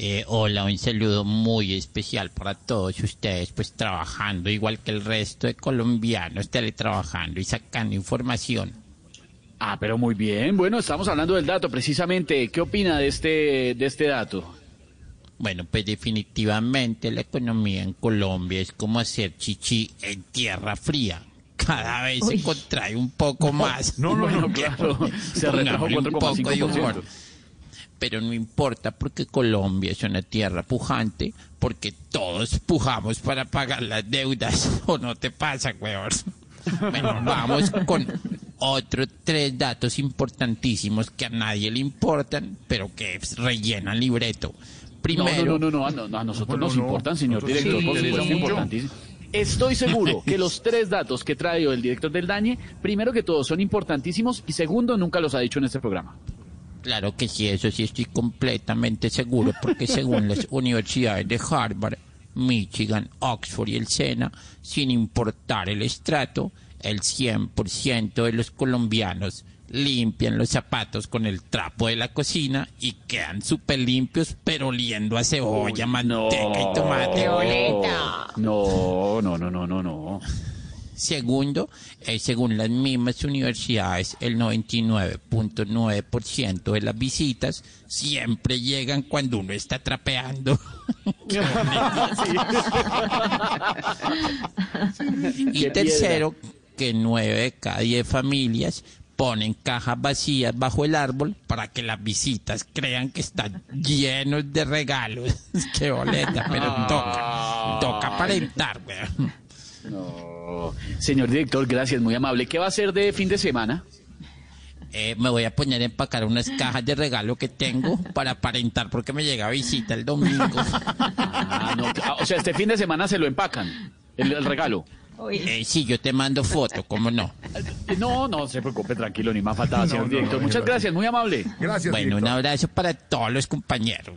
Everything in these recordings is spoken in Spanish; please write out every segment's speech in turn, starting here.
Eh, hola, un saludo muy especial para todos ustedes, pues trabajando igual que el resto de colombianos, teletrabajando y sacando información. Ah, pero muy bien. Bueno, estamos hablando del dato precisamente. ¿Qué opina de este, de este dato? Bueno, pues definitivamente la economía en Colombia es como hacer chichi en tierra fría. Cada vez se contrae un poco más. No, no, no, claro. Se retrajo un poco de 4,5%. humor. Pero no importa porque Colombia es una tierra pujante, porque todos pujamos para pagar las deudas. ¿O no te pasa, weón? Bueno, vamos con otros tres datos importantísimos que a nadie le importan, pero que rellenan libreto. No, Primero, no, no, no, no, no, a nosotros nos importan, señor director. Estoy seguro que los tres datos que trae el director del DAñe, primero que todo, son importantísimos y segundo, nunca los ha dicho en este programa. Claro que sí, eso sí estoy completamente seguro, porque según las universidades de Harvard, Michigan, Oxford y el SENA, sin importar el estrato, el 100% de los colombianos limpian los zapatos con el trapo de la cocina y quedan súper limpios, pero oliendo a cebolla, manteca y tomate. boleta. No, no, no, no, no, no. Segundo, eh, según las mismas universidades, el 99.9% de las visitas siempre llegan cuando uno está trapeando. y tercero, que nueve de cada diez familias ponen cajas vacías bajo el árbol para que las visitas crean que están llenos de regalos. Qué boleta, pero toca, toca aparentar, weón. Señor director, gracias, muy amable. ¿Qué va a hacer de fin de semana? Eh, me voy a poner a empacar unas cajas de regalo que tengo para aparentar porque me llega visita el domingo. Ah, no, ah, o sea, este fin de semana se lo empacan, el, el regalo. Eh, sí, yo te mando foto, ¿cómo no? No, no se preocupe, tranquilo, ni más faltaba, señor director. Muchas gracias, muy amable. Gracias, Bueno, un abrazo para todos los compañeros.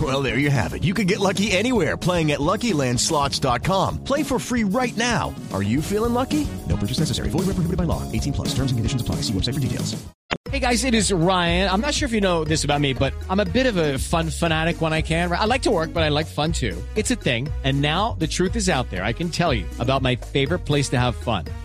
Well, there you have it. You can get lucky anywhere playing at LuckyLandSlots.com. Play for free right now. Are you feeling lucky? No purchase necessary. Void where prohibited by law. 18 plus. Terms and conditions apply. See website for details. Hey guys, it is Ryan. I'm not sure if you know this about me, but I'm a bit of a fun fanatic when I can. I like to work, but I like fun too. It's a thing. And now the truth is out there. I can tell you about my favorite place to have fun.